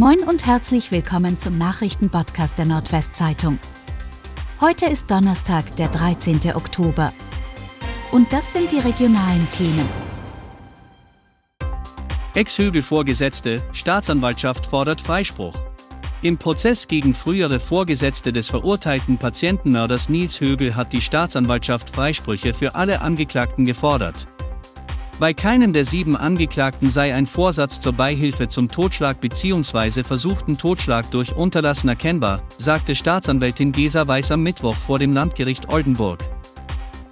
Moin und herzlich willkommen zum Nachrichtenpodcast der Nordwestzeitung. Heute ist Donnerstag, der 13. Oktober. Und das sind die regionalen Themen. Ex-Högel-Vorgesetzte, Staatsanwaltschaft fordert Freispruch. Im Prozess gegen frühere Vorgesetzte des verurteilten Patientenmörders Nils Högel hat die Staatsanwaltschaft Freisprüche für alle Angeklagten gefordert. Bei keinem der sieben Angeklagten sei ein Vorsatz zur Beihilfe zum Totschlag bzw. versuchten Totschlag durch Unterlassen erkennbar, sagte Staatsanwältin Gesa Weiß am Mittwoch vor dem Landgericht Oldenburg.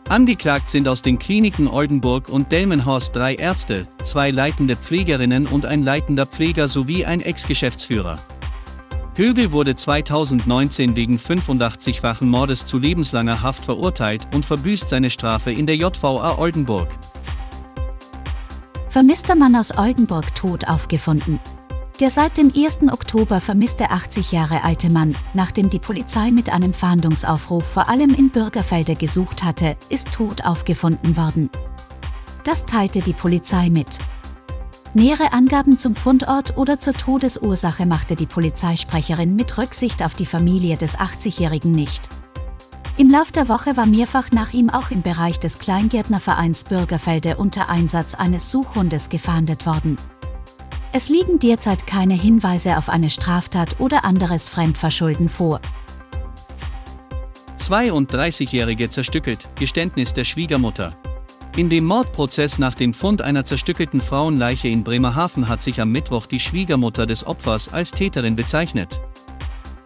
Angeklagt sind aus den Kliniken Oldenburg und Delmenhorst drei Ärzte, zwei leitende Pflegerinnen und ein leitender Pfleger sowie ein Ex-Geschäftsführer. Högel wurde 2019 wegen 85-fachen Mordes zu lebenslanger Haft verurteilt und verbüßt seine Strafe in der JVA Oldenburg. Vermisster Mann aus Oldenburg tot aufgefunden. Der seit dem 1. Oktober vermisste 80 Jahre alte Mann, nachdem die Polizei mit einem Fahndungsaufruf vor allem in Bürgerfelde gesucht hatte, ist tot aufgefunden worden. Das teilte die Polizei mit. Nähere Angaben zum Fundort oder zur Todesursache machte die Polizeisprecherin mit Rücksicht auf die Familie des 80-Jährigen nicht. Im Lauf der Woche war mehrfach nach ihm auch im Bereich des Kleingärtnervereins Bürgerfelde unter Einsatz eines Suchhundes gefahndet worden. Es liegen derzeit keine Hinweise auf eine Straftat oder anderes Fremdverschulden vor. 32-Jährige zerstückelt, Geständnis der Schwiegermutter. In dem Mordprozess nach dem Fund einer zerstückelten Frauenleiche in Bremerhaven hat sich am Mittwoch die Schwiegermutter des Opfers als Täterin bezeichnet.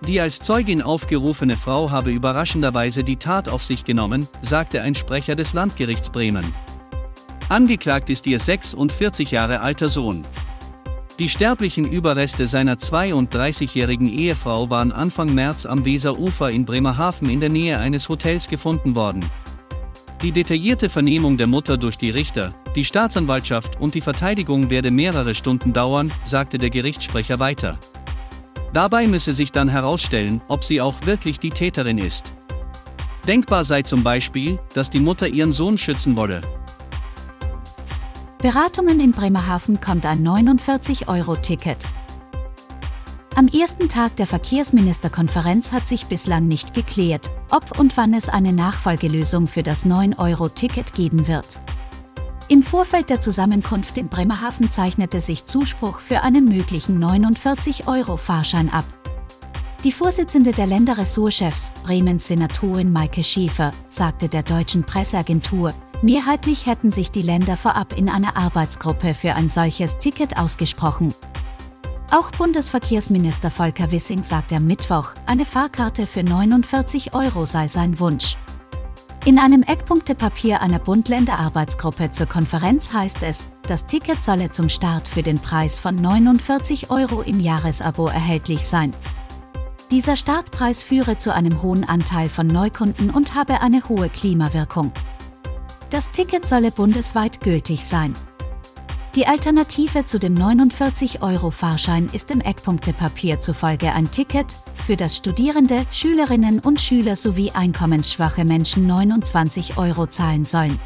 Die als Zeugin aufgerufene Frau habe überraschenderweise die Tat auf sich genommen, sagte ein Sprecher des Landgerichts Bremen. Angeklagt ist ihr 46 Jahre alter Sohn. Die sterblichen Überreste seiner 32-jährigen Ehefrau waren Anfang März am Weserufer in Bremerhaven in der Nähe eines Hotels gefunden worden. Die detaillierte Vernehmung der Mutter durch die Richter, die Staatsanwaltschaft und die Verteidigung werde mehrere Stunden dauern, sagte der Gerichtssprecher weiter. Dabei müsse sich dann herausstellen, ob sie auch wirklich die Täterin ist. Denkbar sei zum Beispiel, dass die Mutter ihren Sohn schützen wolle. Beratungen in Bremerhaven kommt ein 49-Euro-Ticket. Am ersten Tag der Verkehrsministerkonferenz hat sich bislang nicht geklärt, ob und wann es eine Nachfolgelösung für das 9-Euro-Ticket geben wird. Im Vorfeld der Zusammenkunft in Bremerhaven zeichnete sich Zuspruch für einen möglichen 49-Euro-Fahrschein ab. Die Vorsitzende der Länderressortchefs, Bremens Senatorin Maike Schäfer, sagte der deutschen Presseagentur, mehrheitlich hätten sich die Länder vorab in einer Arbeitsgruppe für ein solches Ticket ausgesprochen. Auch Bundesverkehrsminister Volker Wissing sagte am Mittwoch, eine Fahrkarte für 49 Euro sei sein Wunsch. In einem Eckpunktepapier einer Bund-Länder-Arbeitsgruppe zur Konferenz heißt es, das Ticket solle zum Start für den Preis von 49 Euro im Jahresabo erhältlich sein. Dieser Startpreis führe zu einem hohen Anteil von Neukunden und habe eine hohe Klimawirkung. Das Ticket solle bundesweit gültig sein. Die Alternative zu dem 49-Euro-Fahrschein ist im Eckpunktepapier zufolge ein Ticket, für das Studierende, Schülerinnen und Schüler sowie einkommensschwache Menschen 29 Euro zahlen sollen.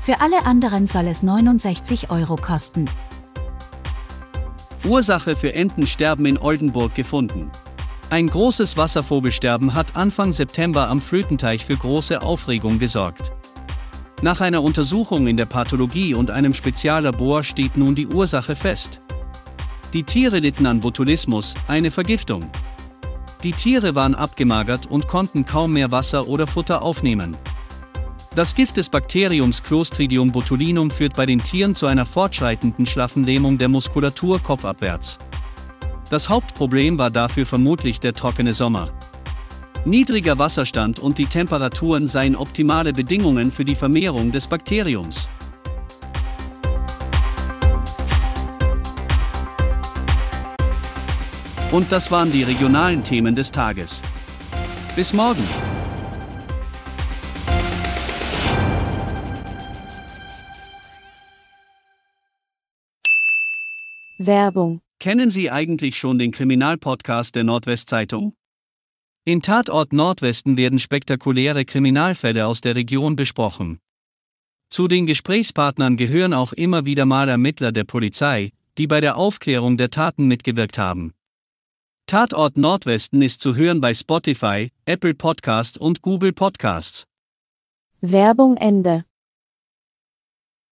Für alle anderen soll es 69 Euro kosten. Ursache für Entensterben in Oldenburg gefunden. Ein großes Wasservogelsterben hat Anfang September am Flötenteich für große Aufregung gesorgt. Nach einer Untersuchung in der Pathologie und einem Speziallabor steht nun die Ursache fest. Die Tiere litten an Botulismus, eine Vergiftung. Die Tiere waren abgemagert und konnten kaum mehr Wasser oder Futter aufnehmen. Das Gift des Bakteriums Clostridium botulinum führt bei den Tieren zu einer fortschreitenden schlaffen Lähmung der Muskulatur kopfabwärts. Das Hauptproblem war dafür vermutlich der trockene Sommer. Niedriger Wasserstand und die Temperaturen seien optimale Bedingungen für die Vermehrung des Bakteriums. Und das waren die regionalen Themen des Tages. Bis morgen. Werbung. Kennen Sie eigentlich schon den Kriminalpodcast der Nordwestzeitung? In Tatort Nordwesten werden spektakuläre Kriminalfälle aus der Region besprochen. Zu den Gesprächspartnern gehören auch immer wieder mal Ermittler der Polizei, die bei der Aufklärung der Taten mitgewirkt haben. Tatort Nordwesten ist zu hören bei Spotify, Apple Podcast und Google Podcasts. Werbung Ende.